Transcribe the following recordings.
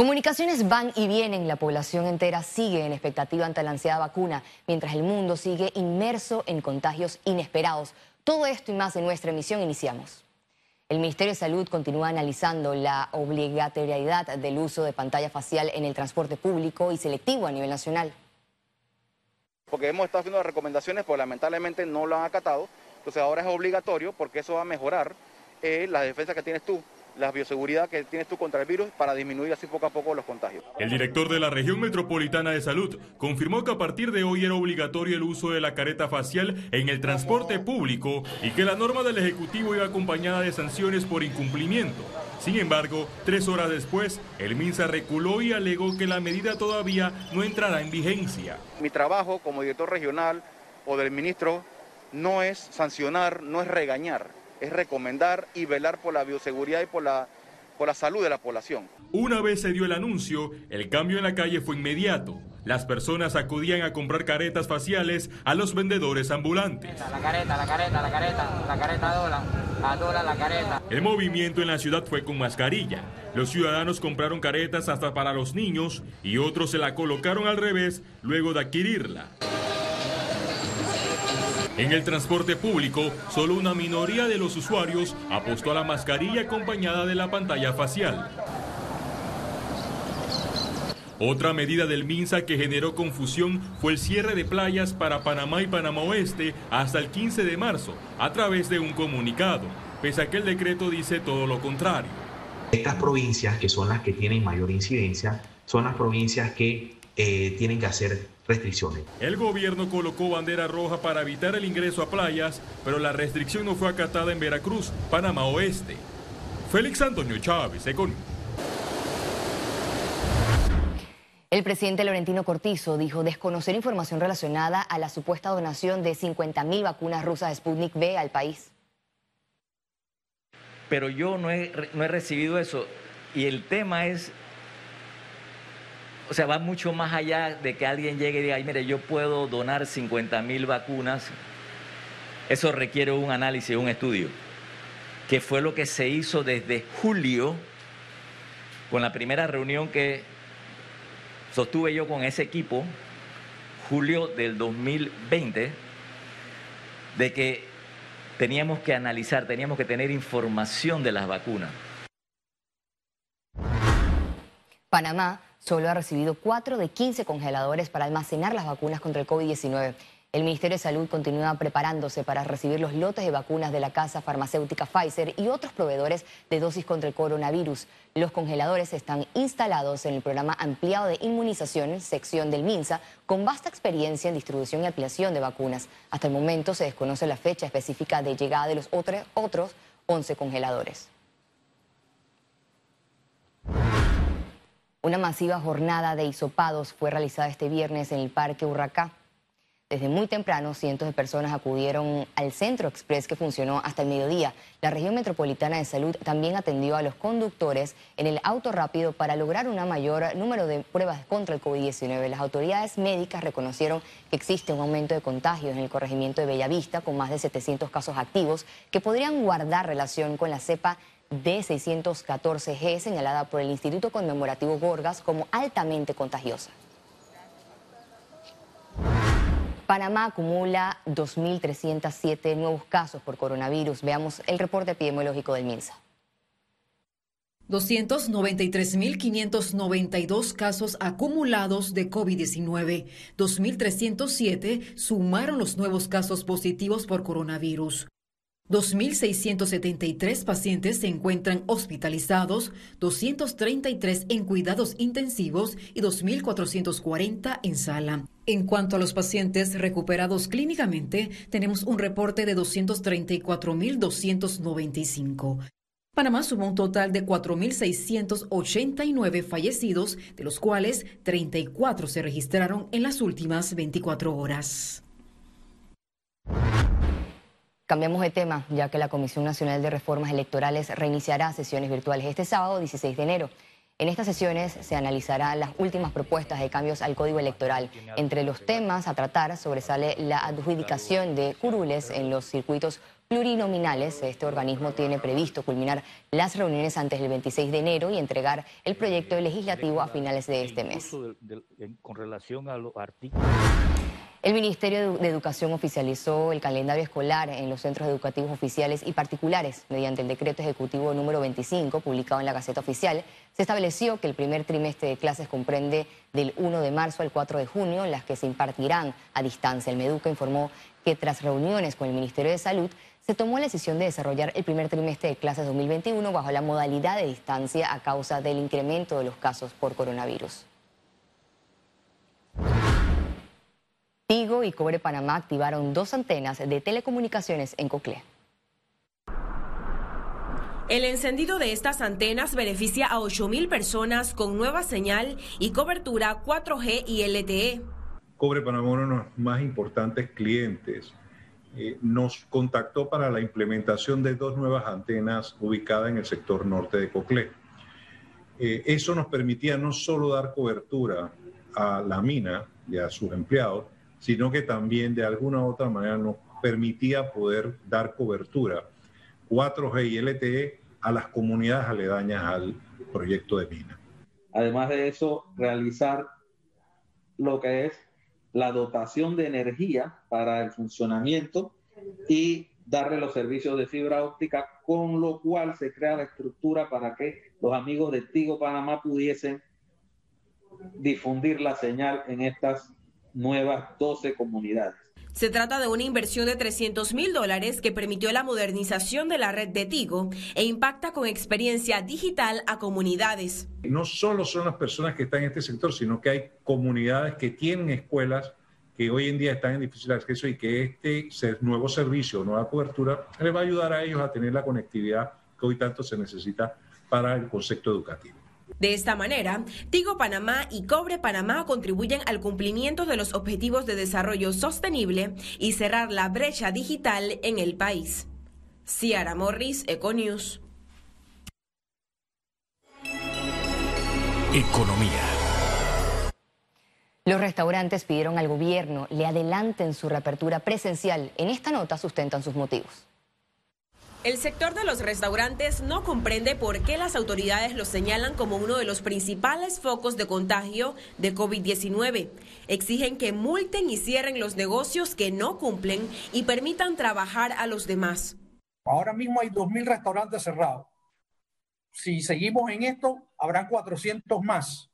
Comunicaciones van y vienen, la población entera sigue en expectativa ante la ansiada vacuna, mientras el mundo sigue inmerso en contagios inesperados. Todo esto y más en nuestra emisión iniciamos. El Ministerio de Salud continúa analizando la obligatoriedad del uso de pantalla facial en el transporte público y selectivo a nivel nacional. Porque hemos estado haciendo recomendaciones, pero lamentablemente no lo han acatado. Entonces ahora es obligatorio porque eso va a mejorar eh, la defensa que tienes tú la bioseguridad que tienes tú contra el virus para disminuir así poco a poco los contagios. El director de la región metropolitana de salud confirmó que a partir de hoy era obligatorio el uso de la careta facial en el transporte público y que la norma del Ejecutivo iba acompañada de sanciones por incumplimiento. Sin embargo, tres horas después, el MINSA reculó y alegó que la medida todavía no entrará en vigencia. Mi trabajo como director regional o del ministro no es sancionar, no es regañar es recomendar y velar por la bioseguridad y por la, por la salud de la población. Una vez se dio el anuncio, el cambio en la calle fue inmediato. Las personas acudían a comprar caretas faciales a los vendedores ambulantes. La careta, la careta, la careta, la careta dólar, la dólar, la careta. El movimiento en la ciudad fue con mascarilla. Los ciudadanos compraron caretas hasta para los niños y otros se la colocaron al revés luego de adquirirla. En el transporte público, solo una minoría de los usuarios apostó a la mascarilla acompañada de la pantalla facial. Otra medida del MINSA que generó confusión fue el cierre de playas para Panamá y Panamá Oeste hasta el 15 de marzo, a través de un comunicado, pese a que el decreto dice todo lo contrario. Estas provincias, que son las que tienen mayor incidencia, son las provincias que eh, tienen que hacer restricciones. El gobierno colocó bandera roja para evitar el ingreso a playas, pero la restricción no fue acatada en Veracruz, Panamá Oeste. Félix Antonio Chávez, Econ. El presidente Laurentino Cortizo dijo desconocer información relacionada a la supuesta donación de 50.000 vacunas rusas Sputnik V al país. Pero yo no he, no he recibido eso. Y el tema es o sea, va mucho más allá de que alguien llegue y diga, ay, mire, yo puedo donar 50 mil vacunas. Eso requiere un análisis, un estudio, que fue lo que se hizo desde julio, con la primera reunión que sostuve yo con ese equipo, julio del 2020, de que teníamos que analizar, teníamos que tener información de las vacunas. Panamá solo ha recibido 4 de 15 congeladores para almacenar las vacunas contra el COVID-19. El Ministerio de Salud continúa preparándose para recibir los lotes de vacunas de la casa farmacéutica Pfizer y otros proveedores de dosis contra el coronavirus. Los congeladores están instalados en el programa ampliado de inmunización, sección del MINSA, con vasta experiencia en distribución y ampliación de vacunas. Hasta el momento se desconoce la fecha específica de llegada de los otros 11 congeladores. Una masiva jornada de hisopados fue realizada este viernes en el Parque Urracá. Desde muy temprano, cientos de personas acudieron al centro express que funcionó hasta el mediodía. La región metropolitana de salud también atendió a los conductores en el auto rápido para lograr un mayor número de pruebas contra el COVID-19. Las autoridades médicas reconocieron que existe un aumento de contagios en el corregimiento de Bellavista, con más de 700 casos activos que podrían guardar relación con la cepa D614G, señalada por el Instituto Conmemorativo Gorgas como altamente contagiosa. Panamá acumula 2.307 nuevos casos por coronavirus. Veamos el reporte epidemiológico del MINSA. 293.592 casos acumulados de COVID-19. 2.307 sumaron los nuevos casos positivos por coronavirus. 2.673 pacientes se encuentran hospitalizados, 233 en cuidados intensivos y 2.440 en sala. En cuanto a los pacientes recuperados clínicamente, tenemos un reporte de 234.295. Panamá sumó un total de 4.689 fallecidos, de los cuales 34 se registraron en las últimas 24 horas. Cambiamos de tema, ya que la Comisión Nacional de Reformas Electorales reiniciará sesiones virtuales este sábado 16 de enero. En estas sesiones se analizarán las últimas propuestas de cambios al Código Electoral. Entre los temas a tratar sobresale la adjudicación de curules en los circuitos plurinominales. Este organismo tiene previsto culminar las reuniones antes del 26 de enero y entregar el proyecto legislativo a finales de este mes. Con relación a los artículos. El Ministerio de Educación oficializó el calendario escolar en los centros educativos oficiales y particulares. Mediante el decreto ejecutivo número 25, publicado en la Gaceta Oficial, se estableció que el primer trimestre de clases comprende del 1 de marzo al 4 de junio, las que se impartirán a distancia. El Meduca informó que tras reuniones con el Ministerio de Salud, se tomó la decisión de desarrollar el primer trimestre de clases 2021 bajo la modalidad de distancia a causa del incremento de los casos por coronavirus. Tigo y Cobre Panamá activaron dos antenas de telecomunicaciones en Coclé. El encendido de estas antenas beneficia a 8.000 personas con nueva señal y cobertura 4G y LTE. Cobre Panamá, uno de los más importantes clientes, eh, nos contactó para la implementación de dos nuevas antenas ubicadas en el sector norte de Coclé. Eh, eso nos permitía no solo dar cobertura a la mina y a sus empleados, sino que también de alguna u otra manera nos permitía poder dar cobertura 4G y LTE a las comunidades aledañas al proyecto de mina. Además de eso, realizar lo que es la dotación de energía para el funcionamiento y darle los servicios de fibra óptica, con lo cual se crea la estructura para que los amigos de Tigo Panamá pudiesen difundir la señal en estas nuevas 12 comunidades. Se trata de una inversión de 300 mil dólares que permitió la modernización de la red de Tigo e impacta con experiencia digital a comunidades. No solo son las personas que están en este sector, sino que hay comunidades que tienen escuelas que hoy en día están en difícil acceso y que este nuevo servicio, nueva cobertura, les va a ayudar a ellos a tener la conectividad que hoy tanto se necesita para el concepto educativo. De esta manera, Tigo Panamá y Cobre Panamá contribuyen al cumplimiento de los objetivos de desarrollo sostenible y cerrar la brecha digital en el país. Ciara Morris, Econews. Economía. Los restaurantes pidieron al gobierno le adelanten su reapertura presencial. En esta nota sustentan sus motivos. El sector de los restaurantes no comprende por qué las autoridades lo señalan como uno de los principales focos de contagio de COVID-19. Exigen que multen y cierren los negocios que no cumplen y permitan trabajar a los demás. Ahora mismo hay 2.000 restaurantes cerrados. Si seguimos en esto, habrán 400 más.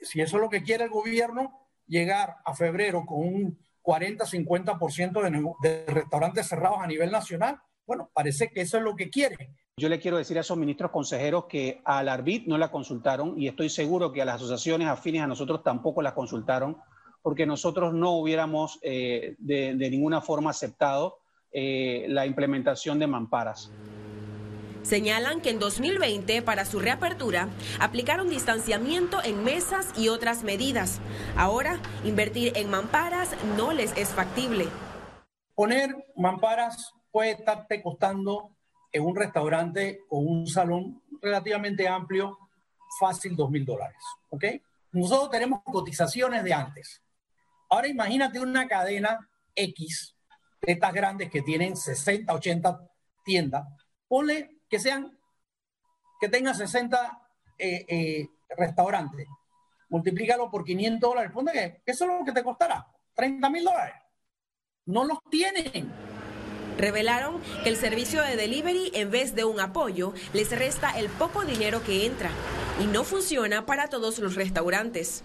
Si eso es lo que quiere el gobierno, llegar a febrero con un 40-50% de, de restaurantes cerrados a nivel nacional, bueno, parece que eso es lo que quiere. Yo le quiero decir a esos ministros consejeros que al ARBIT no la consultaron y estoy seguro que a las asociaciones afines a nosotros tampoco la consultaron porque nosotros no hubiéramos eh, de, ninguna forma aceptado eh, la implementación de mamparas. Señalan que en 2020, para su reapertura, aplicaron distanciamiento en mesas y otras medidas. Ahora, invertir en mamparas no les es factible. Poner mamparas puede estarte costando en un restaurante o un salón relativamente amplio, fácil dos mil dólares. ¿Ok? Nosotros tenemos cotizaciones de antes. Ahora imagínate una cadena X, de estas grandes que tienen 60, 80 tiendas. Ponle que sean, que tengan 60 eh, eh, restaurantes. Multiplícalo por 500 dólares. Ponle que eso es lo que te costará. 30 mil dólares. No los tienen revelaron que el servicio de delivery, en vez de un apoyo, les resta el poco dinero que entra y no funciona para todos los restaurantes.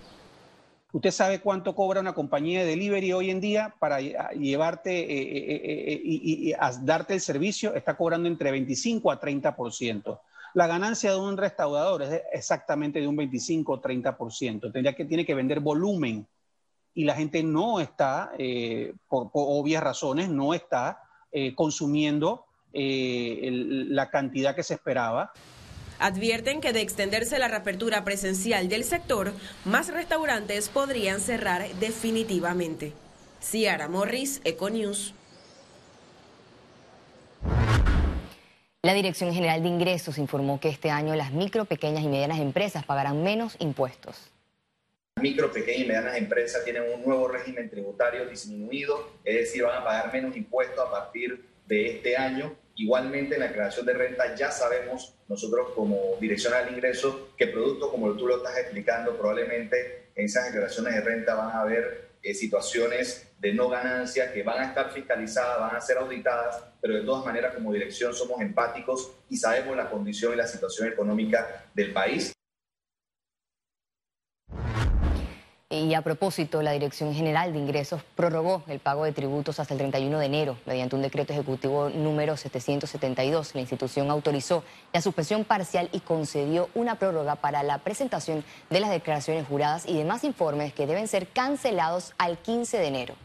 ¿Usted sabe cuánto cobra una compañía de delivery hoy en día para llevarte eh, eh, eh, y, darte el servicio? Está cobrando entre 25 a 30%. La ganancia de un restaurador es exactamente de un 25 o 30%. Tendría que, tiene que vender volumen y la gente no está, por obvias razones, no está eh, consumiendo eh, la cantidad que se esperaba. Advierten que de extenderse la reapertura presencial del sector, más restaurantes podrían cerrar definitivamente. Ciara Morris, Econews. La Dirección General de Ingresos informó que este año las micro, pequeñas y medianas empresas pagarán menos impuestos micro, pequeñas y medianas empresas tienen un nuevo régimen tributario disminuido, es decir, van a pagar menos impuestos a partir de este año. Igualmente en la creación de renta ya sabemos nosotros como dirección al ingreso que producto como tú lo estás explicando probablemente en esas declaraciones de renta van a haber eh, situaciones de no ganancia que van a estar fiscalizadas, van a ser auditadas, pero de todas maneras como dirección somos empáticos y sabemos la condición y la situación económica del país. Y a propósito, la Dirección General de Ingresos prorrogó el pago de tributos hasta el 31 de enero mediante un decreto ejecutivo número 772. La institución autorizó la suspensión parcial y concedió una prórroga para la presentación de las declaraciones juradas y demás informes que deben ser cancelados al 15 de enero.